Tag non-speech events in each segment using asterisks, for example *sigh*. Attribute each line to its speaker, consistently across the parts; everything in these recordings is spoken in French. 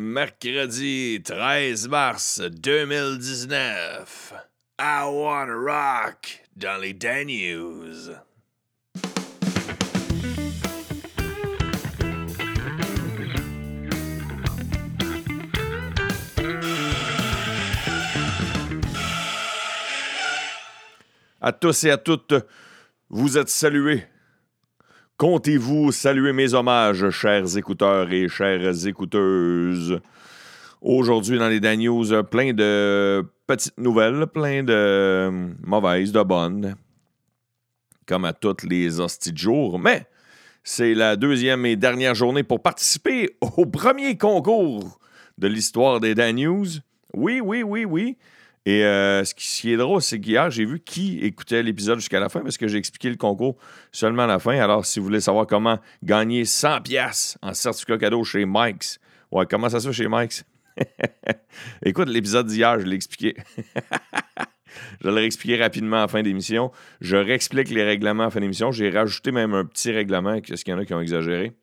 Speaker 1: Mercredi 13 mars 2019. I wanna rock dans les Dan News. À tous et à toutes, vous êtes salués. Comptez-vous saluer mes hommages, chers écouteurs et chères écouteuses? Aujourd'hui, dans les Dan News, plein de petites nouvelles, plein de mauvaises, de bonnes, comme à toutes les hosties de jour. Mais c'est la deuxième et dernière journée pour participer au premier concours de l'histoire des Dan News. Oui, oui, oui, oui. Et euh, ce, qui, est drôle, c'est qu'hier, j'ai vu qui écoutait l'épisode jusqu'à la fin parce que j'ai expliqué le concours seulement à la fin. Alors, si vous voulez savoir comment gagner 100 pièces en certificat cadeau chez Mike's, ouais, comment ça se fait chez Mike's? *laughs* Écoute, l'épisode d'hier, je l'ai expliqué. *laughs* je l'ai expliqué rapidement à la fin d'émission. Je réexplique les règlements à la fin d'émission. J'ai rajouté même un petit règlement, parce qu'il y en a qui ont exagéré.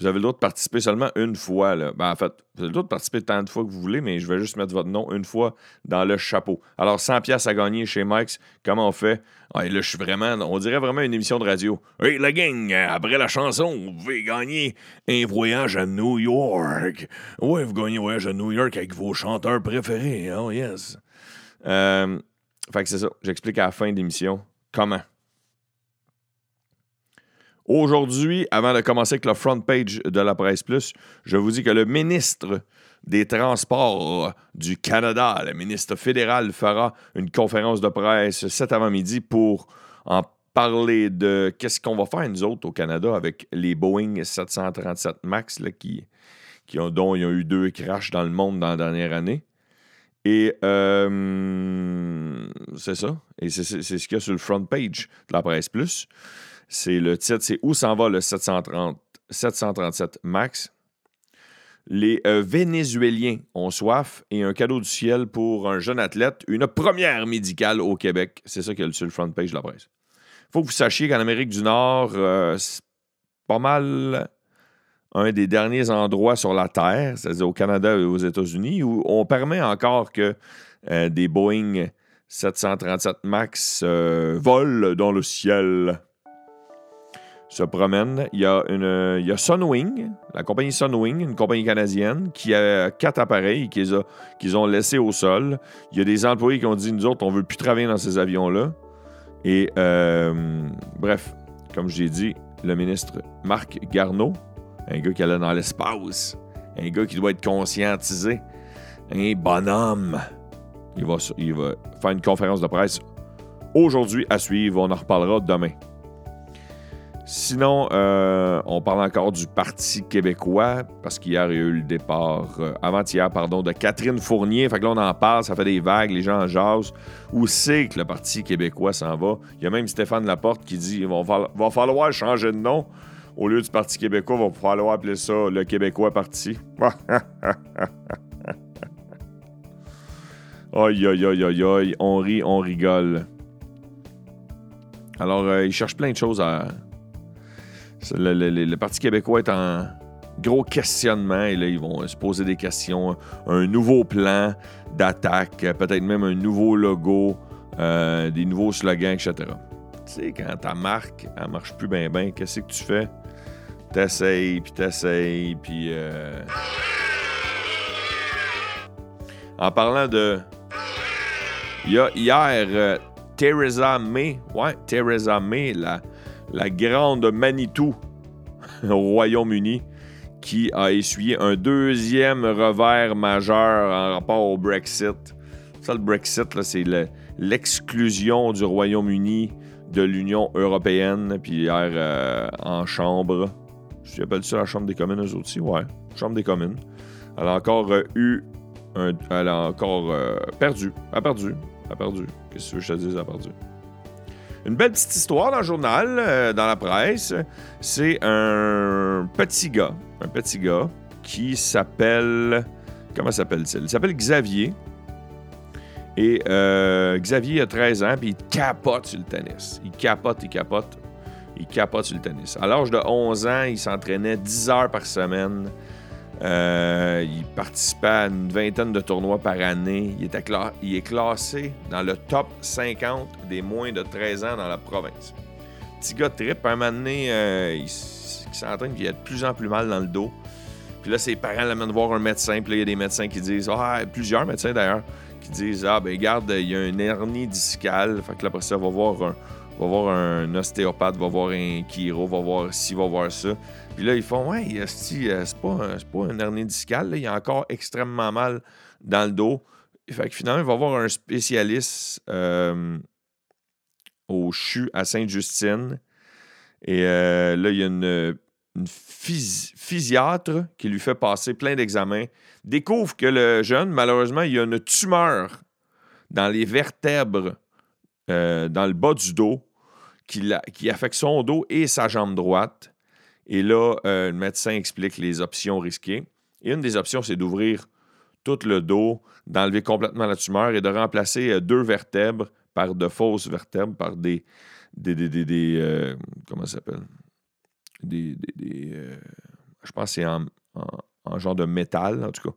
Speaker 1: Vous avez le droit de participer seulement une fois. Là. Ben, en fait, vous avez le droit de participer tant de fois que vous voulez, mais je vais juste mettre votre nom une fois dans le chapeau. Alors, 100 pièces à gagner chez Mike's. Comment on fait? là, je suis vraiment... On dirait vraiment une émission de radio. Hey, la gang, après la chanson, vous pouvez gagner un voyage à New York. Ouais, vous gagnez un voyage à New York avec vos chanteurs préférés. Oh, yes. Euh, fait que c'est ça. J'explique à la fin de l'émission comment. Aujourd'hui, avant de commencer avec la front page de la Presse Plus, je vous dis que le ministre des Transports du Canada, le ministre fédéral, fera une conférence de presse cet avant-midi pour en parler de qu'est-ce qu'on va faire, nous autres, au Canada, avec les Boeing 737 MAX, qui, qui ont, dont il y a eu deux crashs dans le monde dans la dernière année. Et euh, c'est ça. Et c'est ce qu'il y a sur le front page de la Presse Plus. C'est le titre, c'est Où s'en va le 730, 737 MAX? Les euh, Vénézuéliens ont soif et un cadeau du ciel pour un jeune athlète, une première médicale au Québec. C'est ça qu'il y a sur le front page de la presse. Il faut que vous sachiez qu'en Amérique du Nord, euh, c'est pas mal un des derniers endroits sur la Terre, c'est-à-dire au Canada et aux États-Unis, où on permet encore que euh, des Boeing 737 MAX volent dans le ciel se promènent. Il y a, une, il y a Sunwing, la compagnie Sunwing, une compagnie canadienne, qui a quatre appareils qu'ils, qu'ils ont laissés au sol. Il y a des employés qui ont dit Nous autres, on veut plus travailler dans ces avions-là. Et euh, bref, comme j'ai dit, le ministre Marc Garneau, un gars qui allait dans l'espace, un gars qui doit être conscientisé, un bonhomme. Il va, il va faire une conférence de presse aujourd'hui à suivre. On en reparlera demain. Sinon, euh, on parle encore du Parti québécois, parce qu'hier, il y a eu le départ, euh, avant-hier, pardon, de Catherine Fournier. Fait que là, on en parle, ça fait des vagues, les gens en jasent. Où c'est que le Parti québécois s'en va? Il y a même Stéphane Laporte qui dit il va, falloir changer de nom. Au lieu du Parti québécois, il va falloir appeler ça le Québécois Parti. *laughs* aïe, aïe, aïe, aïe, aïe, on rit, on rigole. Alors, euh, il cherche plein de choses à le, Parti québécois est en gros questionnement et là, ils vont se poser des questions. Un nouveau plan d'attaque, peut-être même un nouveau logo, euh, des nouveaux slogans, etc. Tu sais, quand ta marque, elle marche plus bien, bien, qu'est-ce que tu fais? T'essayes, puis t'essayes, puis... Euh, en parlant de... Il y a hier, euh, Theresa May, ouais, Theresa May, la la grande Manitou *laughs* au Royaume-Uni, qui a essuyé un deuxième revers majeur en rapport au Brexit. Ça, le Brexit, c'est l'exclusion du Royaume-Uni de l'Union européenne, puis hier euh, en chambre. Je appelle ça la Chambre des communes, eux aussi? Ouais, Chambre des communes. Elle a encore euh, eu Elle a encore euh, perdu. A perdu. A perdu. Qu'est-ce que je te dis? Elle a perdu? Une belle petite histoire dans le journal, euh, dans la presse. C'est un petit gars, un petit gars qui s'appelle. Comment s'appelle-t-il? Il s'appelle Xavier. Et euh, Xavier a 13 ans, puis il capote sur le tennis. Il capote, il capote. Il capote sur le tennis. À l'âge de 11 ans, il s'entraînait 10 heures par semaine. Euh, il participait à une vingtaine de tournois par année. Il, est classé dans le top 50 des moins de 13 ans dans la province. Petit gars trip, un moment donné, euh, il, s'entraîne, il a de plus en plus mal dans le dos. Puis là, ses parents l'amènent voir un médecin. Puis là, il y a des médecins qui disent, ah, plusieurs médecins d'ailleurs, qui disent, ah, ben garde, il y a une hernie discale. Fait que là, après ça, va voir un, va voir un ostéopathe, va voir un chiro, va voir ci, va voir ça. Puis là, ils font Ouais, euh, c'est pas, pas un hernie discale, il a encore extrêmement mal dans le dos. Fait que finalement, il va voir un spécialiste euh, au CHU à Sainte-Justine. Et euh, là, il y a une, une physiatre qui lui fait passer plein d'examens. Découvre que le jeune, malheureusement, il a une tumeur dans les vertèbres, dans le bas du dos qui, affecte son dos et sa jambe droite. Et là, euh, le médecin explique les options risquées. Et une des options, c'est d'ouvrir tout le dos, d'enlever complètement la tumeur et de remplacer euh, deux vertèbres par de fausses vertèbres, par des. des, euh, comment ça s'appelle? Je pense que c'est en, genre de métal, en tout cas.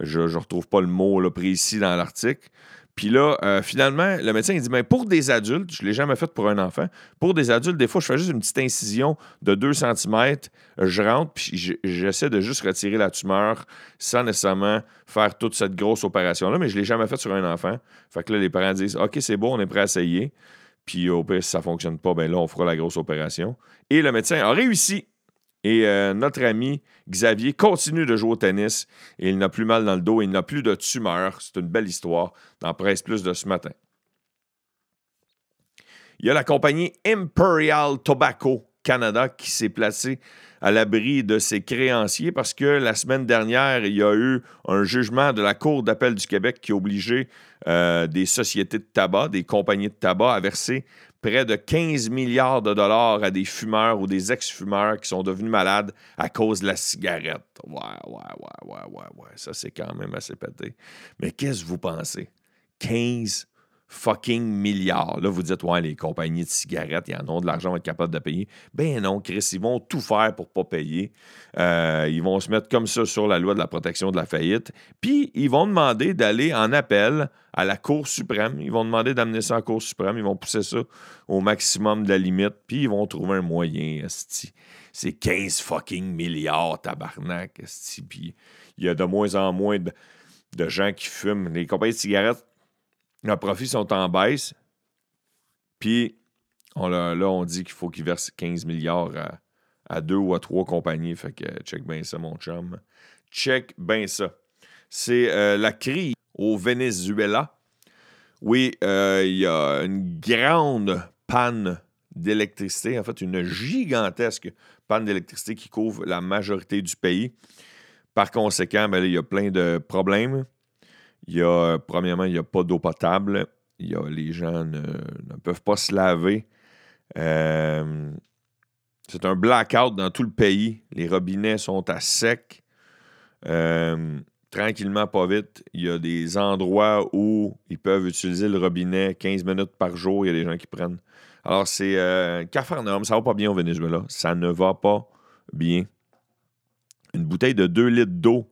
Speaker 1: Je ne retrouve pas le mot là, précis dans l'article. Puis là, euh, finalement, le médecin il dit mais pour des adultes, je ne l'ai jamais fait pour un enfant. Pour des adultes, des fois, je fais juste une petite incision de 2 cm, je rentre, puis j'essaie de juste retirer la tumeur sans nécessairement faire toute cette grosse opération-là, mais je ne l'ai jamais fait sur un enfant. Fait que là, les parents disent OK, c'est bon, on est prêt à essayer. Puis au pire, si ça ne fonctionne pas, ben là, on fera la grosse opération. Et le médecin a réussi et euh, notre ami Xavier continue de jouer au tennis et il n'a plus mal dans le dos, il n'a plus de tumeur. C'est une belle histoire dans Presse Plus de ce matin. Il y a la compagnie Imperial Tobacco Canada qui s'est placée à l'abri de ses créanciers parce que la semaine dernière, il y a eu un jugement de la Cour d'appel du Québec qui a obligé euh, des sociétés de tabac, des compagnies de tabac à verser près de 15 milliards de dollars à des fumeurs ou des ex-fumeurs qui sont devenus malades à cause de la cigarette. Ouais, ouais, ouais, ouais, ouais, ouais. Ça, c'est quand même assez pété. Mais qu'est-ce que vous pensez? 15 fucking milliards. Là, vous dites, ouais, les compagnies de cigarettes, ils en ont de l'argent, vont être capables de payer. Ben non, Chris, ils vont tout faire pour pas payer. Euh, ils vont se mettre comme ça sur la loi de la protection de la faillite. Puis, ils vont demander d'aller en appel à la Cour suprême. Ils vont demander d'amener ça en Cour suprême. Ils vont pousser ça au maximum de la limite. Puis, ils vont trouver un moyen, C'est 15 fucking milliards, tabarnak, Puis, il y a de moins en moins de, de gens qui fument. Les compagnies de cigarettes leurs profits sont en baisse. Puis on, là, on dit qu'il faut qu'ils versent 15 milliards à, deux ou à trois compagnies. Fait que check bien ça, mon chum. Check bien ça. C'est euh, la crise au Venezuela. Oui, euh, il y a une grande panne d'électricité, en fait, une gigantesque panne d'électricité qui couvre la majorité du pays. Par conséquent, ben, il y a plein de problèmes. Il y a, premièrement, il n'y a pas d'eau potable. Il y a, les gens ne, peuvent pas se laver. Euh, c'est un blackout dans tout le pays. Les robinets sont à sec. Euh, tranquillement, pas vite. Il y a des endroits où ils peuvent utiliser le robinet 15 minutes par jour. Il y a des gens qui prennent. Alors, c'est euh, Cafarnaum. Ça va pas bien au Venezuela. Ça ne va pas bien. Une bouteille de 2 litres d'eau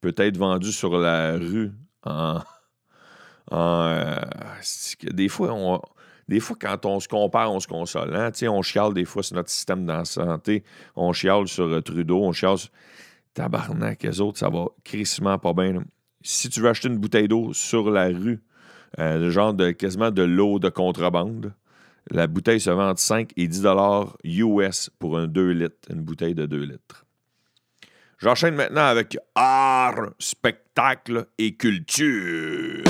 Speaker 1: peut être vendue sur la rue euh, des, fois, des fois, quand on se compare, on se console. Hein? On chiale des fois sur notre système de santé, on chiale sur euh, Trudeau, on chiale sur tabarnak, les autres, ça va crissement pas bien. Si tu veux acheter une bouteille d'eau sur la rue, euh, le genre de quasiment de l'eau de contrebande, la bouteille se vend entre 5 et 10 dollars US pour un 2 litres, une bouteille de 2 litres. J'enchaîne maintenant avec art, spectacle et culture.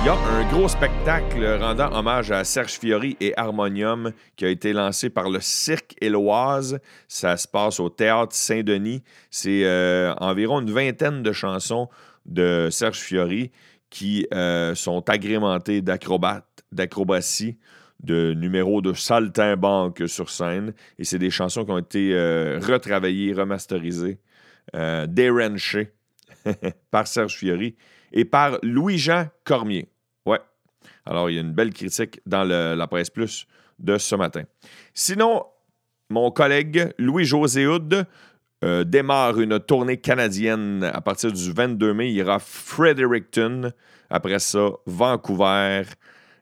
Speaker 1: Il y a un gros spectacle rendant hommage à Serge Fiori et Harmonium qui a été lancé par le Cirque Éloise. Ça se passe au Théâtre Saint-Denis. C'est euh, environ une vingtaine de chansons de Serge Fiori qui euh, sont agrémentées d'acrobatie de numéros de saltimbanque sur scène. Et c'est des chansons qui ont été euh, retravaillées, remasterisées, euh, déranchées *laughs* par Serge Fiori et par Louis-Jean Cormier. Ouais. Alors, il y a une belle critique dans la presse plus de ce matin. Sinon, mon collègue Louis-José Houd euh, démarre une tournée canadienne à partir du 22 mai. Il ira à Fredericton. Après ça, Vancouver.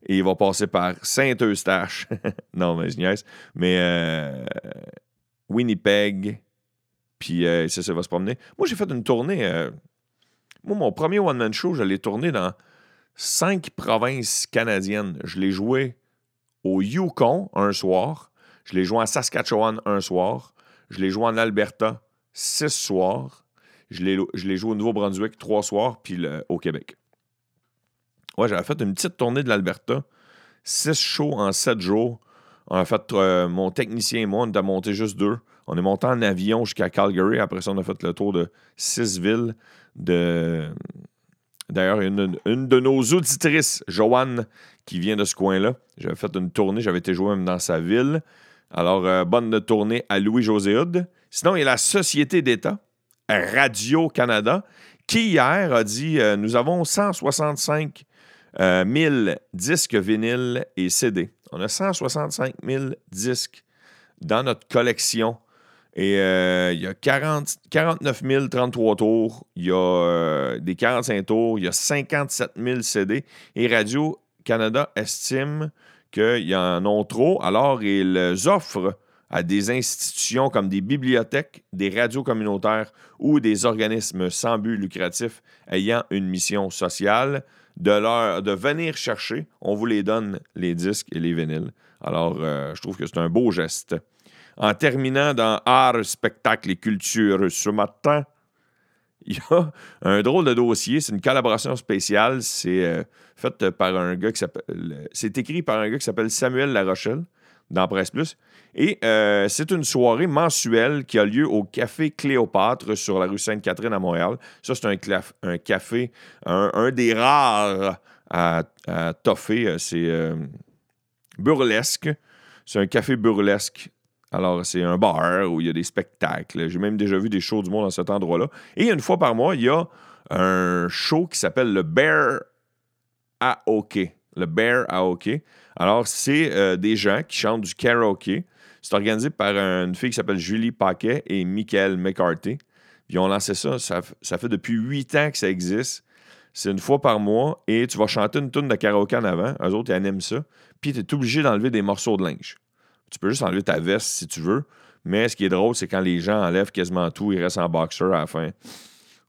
Speaker 1: Et il va passer par Saint-Eustache. *laughs* non, mais je niaise. Mais euh, Winnipeg. Puis euh, ça, ça va se promener. Moi, j'ai fait une tournée. moi, mon premier one-man show, je l'ai tourné dans cinq provinces canadiennes. Je l'ai joué au Yukon un soir. Je l'ai joué à Saskatchewan un soir. Je l'ai joué en Alberta six soirs. Je l'ai joué au Nouveau-Brunswick trois soirs, puis au Québec. Ouais, j'avais fait une petite tournée de l'Alberta. Six shows en sept jours. En fait, euh, mon technicien et moi, on a monté juste deux. On est monté en avion jusqu'à Calgary. Après ça, on a fait le tour de six villes. De... D'ailleurs, une, une, de nos auditrices, Joanne, qui vient de ce coin-là. J'avais fait une tournée. J'avais été joué même dans sa ville. Alors, euh, bonne tournée à Louis-José Sinon, il y a la Société d'État, Radio-Canada, qui hier a dit euh, nous avons 165 000 euh, disques vinyles et CD. On a 165 000 disques dans notre collection. Et il y a 40, 49 033 tours, il y a des 45 tours, il y a 57 000 CD. Et Radio-Canada estime qu'ils y en ont trop, alors ils offrent à des institutions comme des bibliothèques, des radios communautaires ou des organismes sans but lucratif ayant une mission sociale de, venir chercher. On vous les donne, les disques et les vinyles. Alors, euh, je trouve que c'est un beau geste. En terminant dans art, spectacle et culture ce matin, *laughs* il y a un drôle de dossier. C'est une collaboration spéciale. C'est euh, fait par un gars qui s'appelle. C'est écrit par un gars qui s'appelle Samuel Larochelle dans Presse Plus. Et euh, c'est une soirée mensuelle qui a lieu au Café Cléopâtre sur la rue Sainte-Catherine à Montréal. Ça, c'est un, café, un, des rares à, toffer. C'est euh, burlesque. C'est un café burlesque. Alors, c'est un bar où il y a des spectacles. J'ai même déjà vu des shows du monde dans cet endroit-là. Et une fois par mois, il y a un show qui s'appelle le Bear à hockey. Le Bear à hockey. Alors, c'est euh, des gens qui chantent du karaoke. C'est organisé par une fille qui s'appelle Julie Paquet et Michael McCarthy. Ils ont lancé ça, ça, fait depuis huit ans que ça existe. C'est une fois par mois et tu vas chanter une tune de karaoke en avant. Eux autres, ils aiment ça. Puis tu es obligé d'enlever des morceaux de linge. Tu peux juste enlever ta veste si tu veux. Mais ce qui est drôle, c'est quand les gens enlèvent quasiment tout, ils restent en boxer à la fin.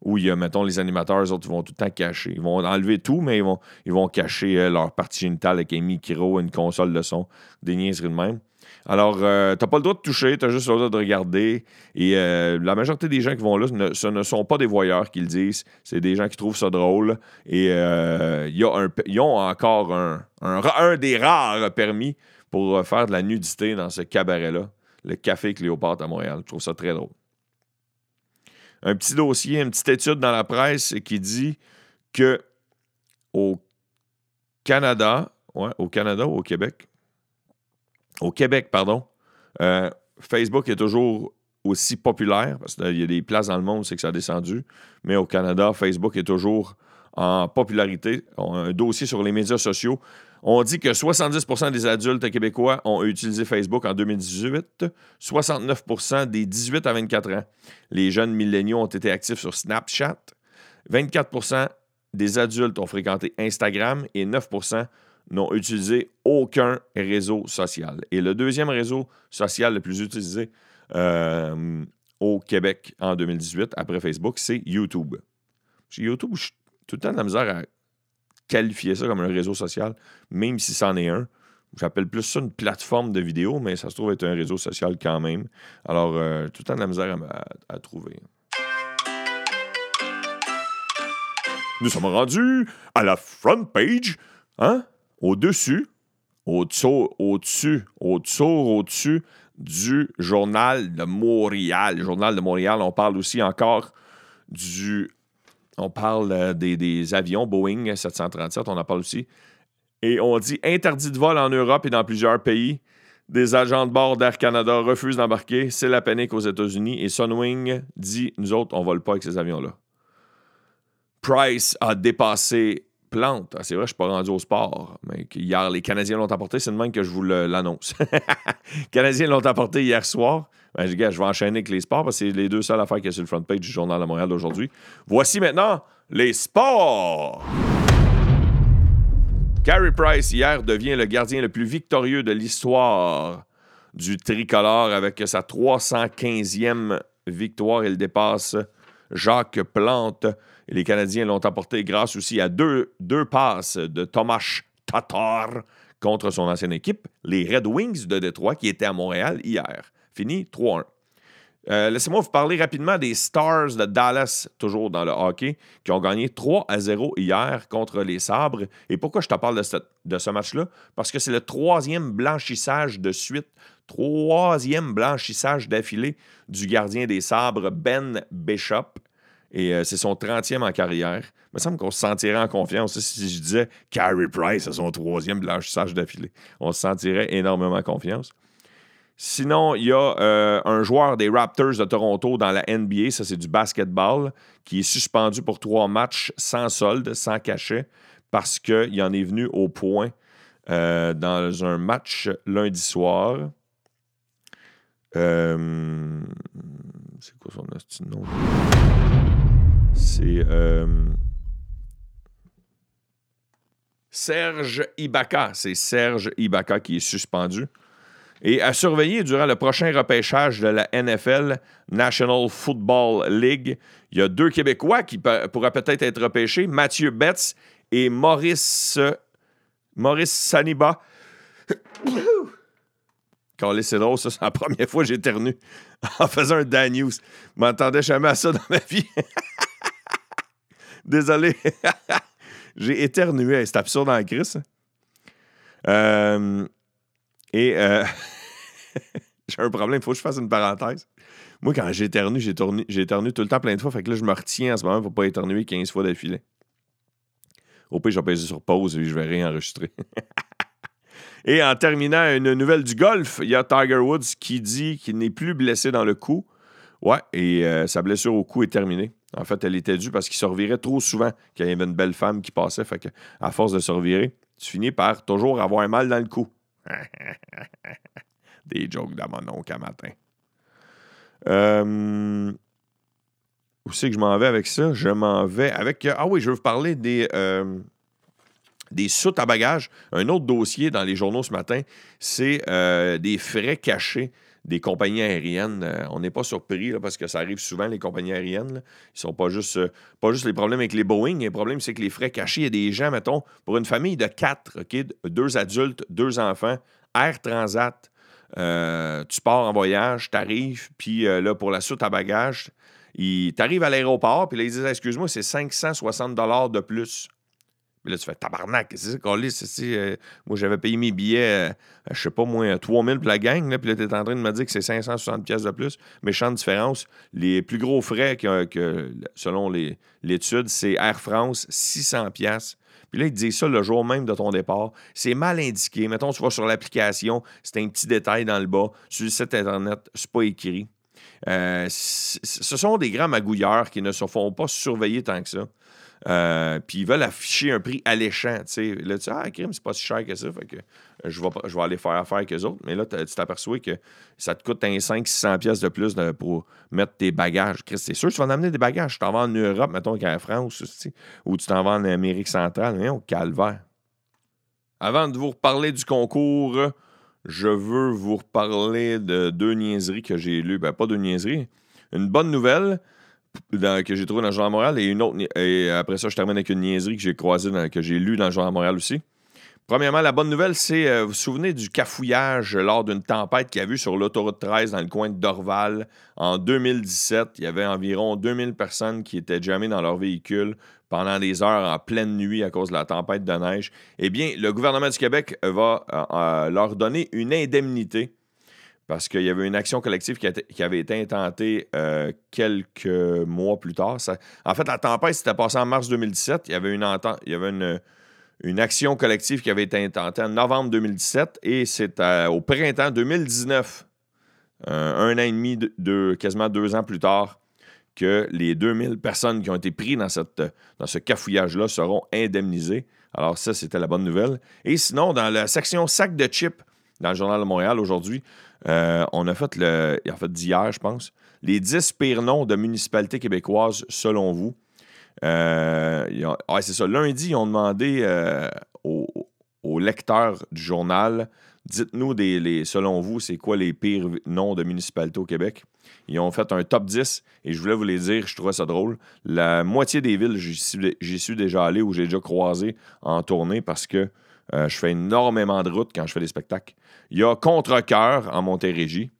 Speaker 1: Ou il y a, mettons, les animateurs, eux autres, ils vont tout le temps cacher. Ils vont enlever tout, mais ils vont, ils vont cacher euh, leur partie génitale avec un micro, une console de son, des niaiseries de même. Alors, euh, tu n'as pas le droit de toucher, tu as juste le droit de regarder. Et euh, la majorité des gens qui vont là, ce ne sont pas des voyeurs qu'ils disent. C'est des gens qui trouvent ça drôle. Et euh, ils ont encore un, des rares permis pour faire de la nudité dans ce cabaret-là, le Café Cléopâtre à Montréal. Je trouve ça très drôle. Un petit dossier, une petite étude dans la presse qui dit que au Canada, ouais, au Canada ou au Québec, au Québec, pardon, euh, Facebook est toujours aussi populaire, parce qu'il y a des places dans le monde, c'est que ça a descendu, mais au Canada, Facebook est toujours en popularité. Un dossier sur les médias sociaux. On dit que 70% des adultes québécois ont utilisé Facebook en 2018, 69% des 18 à 24 ans. Les jeunes milléniaux ont été actifs sur Snapchat, 24% des adultes ont fréquenté Instagram et 9 n'ont utilisé aucun réseau social. Et le deuxième réseau social le plus utilisé euh, au Québec en 2018, après Facebook, c'est YouTube. YouTube, je suis tout le temps de la misère à qualifier ça comme un réseau social, même si c'en est un. J'appelle plus ça une plateforme de vidéo, mais ça se trouve être un réseau social quand même. Alors, euh, tout le temps de la misère à, à trouver. Nous sommes rendus à la front page. Hein? Au-dessus, au-dessus, au-dessus, au-dessus, au-dessus du Journal de Montréal. Le Journal de Montréal, on parle aussi encore du. On parle euh, des, avions Boeing 737, on en parle aussi. Et on dit interdit de vol en Europe et dans plusieurs pays. Des agents de bord d'Air Canada refusent d'embarquer. C'est la panique aux États-Unis. Et Sunwing dit Nous autres, on ne vole pas avec ces avions-là. Price a dépassé Plante. Ah, c'est vrai, je ne suis pas rendu au sport, hier, les Canadiens l'ont apporté. C'est de même que je vous l'annonce. les *laughs* Canadiens l'ont apporté hier soir. Ben, je, vais enchaîner avec les sports parce que c'est les deux seules affaires y a sur le front page du Journal de Montréal d'aujourd'hui. Voici maintenant les sports. Carey Price, hier, devient le gardien le plus victorieux de l'histoire du tricolore avec sa 315e victoire. Il dépasse Jacques Plante. Les Canadiens l'ont apporté grâce aussi à deux, passes de Tomas Tatar contre son ancienne équipe, les Red Wings de Détroit, qui étaient à Montréal hier. Fini 3-1. Euh, laissez-moi vous parler rapidement des Stars de Dallas, toujours dans le hockey, qui ont gagné 3 à 0 hier contre les Sabres. Et pourquoi je te parle de ce match-là? Parce que c'est le troisième blanchissage de suite, troisième blanchissage d'affilée du gardien des Sabres, Ben Bishop. Et euh, c'est son 30e en carrière. Il me semble qu'on se sentirait en confiance si je disais Carey Price à son troisième blanchissage d'affilée. On se sentirait énormément en confiance. Sinon, il y a euh, un joueur des Raptors de Toronto dans la NBA, ça c'est du basketball, qui est suspendu pour trois matchs sans solde, sans cachet, parce qu'il en est venu au point euh, dans un match lundi soir. Euh, c'est quoi son nom? C'est Serge Ibaka. C'est Serge Ibaka qui est suspendu et à surveiller durant le prochain repêchage de la NFL, National Football League. Il y a deux Québécois qui pourraient peut-être être repêchés, Mathieu Betts et Maurice, Maurice Saniba. Quand c'est drôle, ça, c'est la première fois que j'ai éternu *laughs* en faisant un Dan News. Je m'entendais jamais à ça dans ma vie. *laughs* Désolé. *laughs* j'ai éternué. C'est absurde en crise. Euh, et euh, j'ai un problème, il faut que je fasse une parenthèse. Moi, quand j'éternue, j'éternue tout le temps plein de fois. Fait que là, je me retiens en ce moment pour ne pas éternuer 15 fois d'affilée. Au pire, je vais peser sur pause et je vais réenregistrer. Et en terminant, une nouvelle du golf, il y a Tiger Woods qui dit qu'il n'est plus blessé dans le cou. Ouais, et euh, sa blessure au cou est terminée. En fait, elle était due parce qu'il se revirait trop souvent qu'il y avait une belle femme qui passait. Fait que, à force de se revirer, tu finis par toujours avoir mal dans le cou. *laughs* Des jokes dans mon matin. Euh, où c'est que je m'en vais avec ça? Je m'en vais avec. Ah oui, je veux vous parler des, euh, des soutes à bagages. Un autre dossier dans les journaux ce matin, c'est euh, des frais cachés des compagnies aériennes. on n'est pas surpris parce que ça arrive souvent, les compagnies aériennes. Ils sont pas juste, pas juste les problèmes avec les Boeing. Le problème, c'est que les frais cachés, il y a des gens, mettons, pour une famille de quatre, deux adultes, deux enfants, Air Transat, euh, tu pars en voyage, tu arrives, puis euh, là, pour la soute à bagages, tu arrives à l'aéroport, puis là, ils disent Excuse-moi, c'est 560 de plus. Puis là, tu fais tabarnak, c'est ça qu'on euh, moi, j'avais payé mes billets, je sais pas, moins 3000 pour la gang, là, puis là, tu es en train de me dire que c'est 560 pièces de plus. Méchante différence. Les plus gros frais que, que selon l'étude, c'est Air France, 600 pièces puis là, ils te disent ça le jour même de ton départ. C'est mal indiqué. Mettons, tu vas sur l'application, c'est un petit détail dans le bas. Sur le site Internet, c'est pas écrit. Euh, ce sont des grands magouilleurs qui ne se font pas surveiller tant que ça. Euh, puis ils veulent afficher un prix alléchant. sais. Là, tu dis, ah, crime, c'est pas si cher que ça. Fait que je vais, je vais aller faire affaire avec autres. Mais là, tu t'aperçois que ça te coûte un 500-600 pièces de plus pour mettre tes bagages. c'est sûr tu vas en amener des bagages. Tu t'en vas en Europe, mettons qu'à France, ou tu t'en vas en Amérique centrale. Mais au calvaire. Avant de vous reparler du concours, je veux vous reparler de deux niaiseries que j'ai lues. Ben, pas deux niaiseries. Une bonne nouvelle que j'ai trouvé dans le Journal Montréal et une autre. Et après ça, je termine avec une niaiserie que j'ai croisée, que j'ai lue dans le Journal Montréal aussi. Premièrement, la bonne nouvelle, c'est, euh, vous vous souvenez du cafouillage lors d'une tempête qu'il y a eu sur l'autoroute 13 dans le coin de Dorval? En 2017. Il y avait environ 2000 personnes qui étaient jamais dans leur véhicule pendant des heures en pleine nuit à cause de la tempête de neige. Eh bien, le gouvernement du Québec va euh, euh, leur donner une indemnité parce qu'il y avait une action collective qui, avait été intentée euh, quelques mois plus tard. en fait, la tempête s'était passée en mars 2017. Il y avait une, action collective qui avait été intentée en novembre 2017 et c'est au printemps 2019, euh, un an et demi, de, quasiment deux ans plus tard, que les 2000 personnes qui ont été prises dans, dans ce cafouillage-là seront indemnisées. Alors ça, c'était la bonne nouvelle. Et sinon, dans la section sac de chips, dans le Journal de Montréal aujourd'hui, euh, on a fait le. En fait, d'hier, je pense, les 10 pires noms de municipalités québécoises selon vous. Euh, c'est ça. Lundi, ils ont demandé euh, aux, lecteurs du journal dites-nous, des, selon vous, c'est quoi les pires noms de municipalités au Québec? Ils ont fait un top 10 et je voulais vous les dire, je trouvais ça drôle. La moitié des villes, j'y suis déjà allé ou j'ai déjà croisé en tournée parce que euh, je fais énormément de routes quand je fais des spectacles. Il y a Contrecoeur en Montérégie.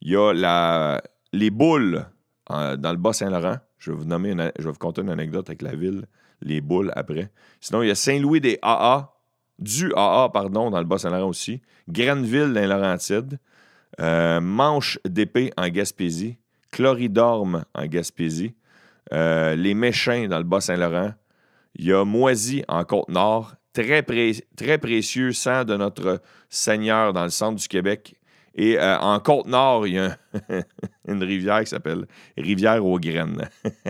Speaker 1: Il y a les Boules dans le Bas-Saint-Laurent. Je vais vous nommer vous conter une anecdote avec la ville, les Boules après. Sinon, il y a Saint-Louis des AA, du AA, pardon, dans le Bas-Saint-Laurent aussi. Grenville dans les Laurentides. Euh, Manche d'épée en Gaspésie. Chloridorme en Gaspésie. Euh, les Méchins dans le Bas-Saint-Laurent. Il y a Moisy en Côte-Nord. Très, précieux sang de notre Seigneur dans le centre du Québec. Et euh, en Côte-Nord, il y a *laughs* une rivière qui s'appelle Rivière aux graines.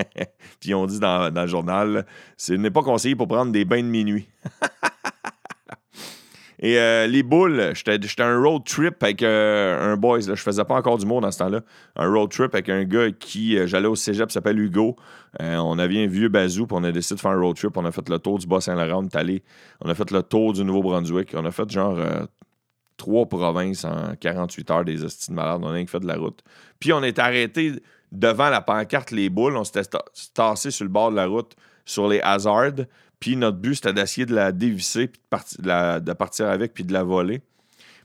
Speaker 1: *laughs* Puis on dit dans, dans le journal, ce n'est pas conseillé pour prendre des bains de minuit. *laughs* Et euh, les boules, j'étais un road trip avec euh, un boys. Là, je faisais pas encore du mot dans ce temps-là. Un road trip avec un gars qui, euh, j'allais au cégep, s'appelle Hugo. on avait un vieux bazou, puis on a décidé de faire un road trip. On a fait le tour du Bas-Saint-Laurent, on. On a fait le tour du Nouveau-Brunswick. On a fait genre trois provinces en 48 heures des hosties de malade. On a fait de la route. Puis on est arrêté devant la pancarte Les Boules. On s'était tassé sur le bord de la route sur les Hazards. Puis notre but, c'était d'essayer de la dévisser, puis de, partir avec, puis de la voler.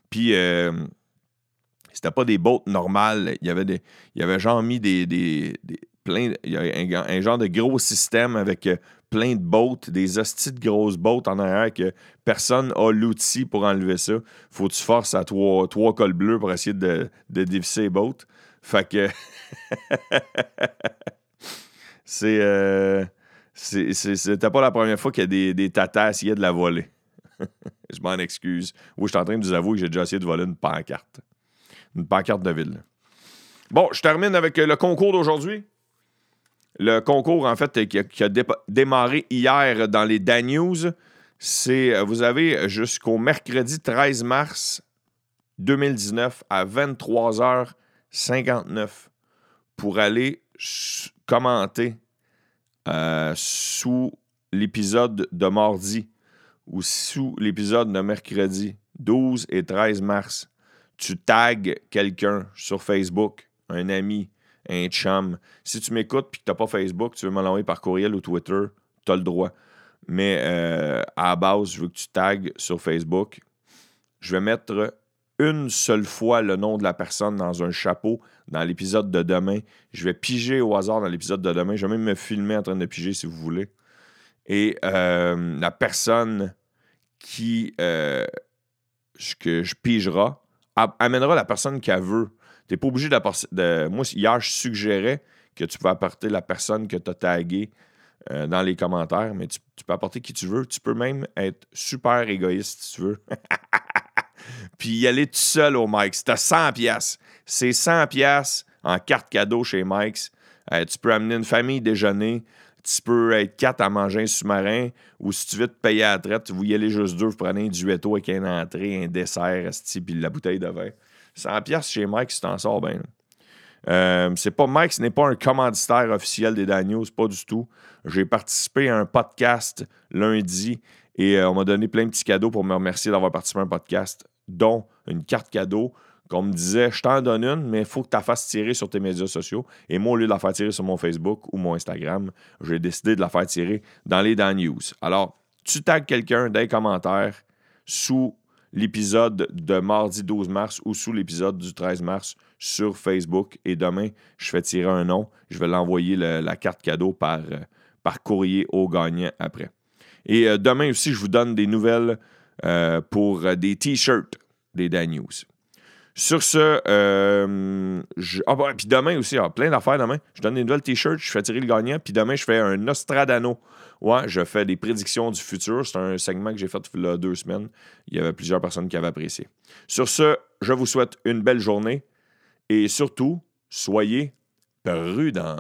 Speaker 1: Puis euh, c'était pas des boats normales. Il y avait, des, il y avait genre mis des, des, il y a un, genre de gros système avec euh, plein de boats, des hosties de grosses boats en arrière que personne a l'outil pour enlever ça. Faut que tu forces à trois, trois cols bleus pour essayer de, de dévisser les boats. Fait que *laughs* c'est... Euh, c'était pas la première fois qu'il y a des, des tatas essayaient de la voler. *laughs* je m'en excuse. Oui, je suis en train de vous avouer que j'ai déjà essayé de voler une pancarte. Une pancarte de ville. Bon, je termine avec le concours d'aujourd'hui. Le concours, en fait, qui a, démarré hier dans les Dan News, c'est vous avez jusqu'au mercredi 13 mars 2019 à 23h59 pour aller commenter euh, sous l'épisode de mardi ou sous l'épisode de mercredi 12 et 13 mars, tu tags quelqu'un sur Facebook, un ami, un chum. Si tu m'écoutes et que tu n'as pas Facebook, tu veux me l'envoyer par courriel ou Twitter, tu as le droit. Mais euh, à la base, je veux que tu tags sur Facebook. Je vais mettre une seule fois le nom de la personne dans un chapeau dans l'épisode de demain. Je vais piger au hasard dans l'épisode de demain. Je vais même me filmer en train de piger si vous voulez. Et euh, la personne qui euh, que je pigera amènera la personne qu'elle veut. Tu n'es pas obligé de. Moi, hier, je suggérais que tu peux apporter la personne que tu as taguée euh, dans les commentaires, mais tu, tu, peux apporter qui tu veux. Tu peux même être super égoïste si tu veux. *laughs* puis y aller tout seul au Mike's. T'as 100 pièces. C'est 100 pièces en carte cadeau chez Mike's. Euh, tu peux amener une famille déjeuner. Tu peux être quatre à manger un sous-marin. Ou si tu veux te payer à la traite, veux y aller juste deux. Vous prenez un duetto avec une entrée, un dessert, puis la bouteille de vin. 100 pièces chez Mike's, tu t'en sors bien. Euh, pas Mike, ce n'est pas un commanditaire officiel des Daniels, pas du tout. J'ai participé à un podcast lundi et euh, on m'a donné plein de petits cadeaux pour me remercier d'avoir participé à un podcast dont une carte cadeau qu'on me disait, je t'en donne une, mais il faut que tu la fasses tirer sur tes médias sociaux. Et moi, au lieu de la faire tirer sur mon Facebook ou mon Instagram, j'ai décidé de la faire tirer dans les Dan News. Alors, tu tags quelqu'un dans les commentaires sous l'épisode de mardi 12 mars ou sous l'épisode du 13 mars sur Facebook. Et demain, je fais tirer un nom. Je vais l'envoyer la carte cadeau par, euh, par courrier au gagnant après. Et euh, demain aussi, je vous donne des nouvelles euh, pour euh, des t-shirts des Dan News. Sur ce, ah, bah, puis demain aussi, ah, plein d'affaires demain. Je donne des nouvelles t-shirts, je fais tirer le gagnant, puis demain, je fais un Nostradano. Ouais, je fais des prédictions du futur. C'est un segment que j'ai fait il y a deux semaines. Il y avait plusieurs personnes qui avaient apprécié. Sur ce, je vous souhaite une belle journée et surtout, soyez prudents.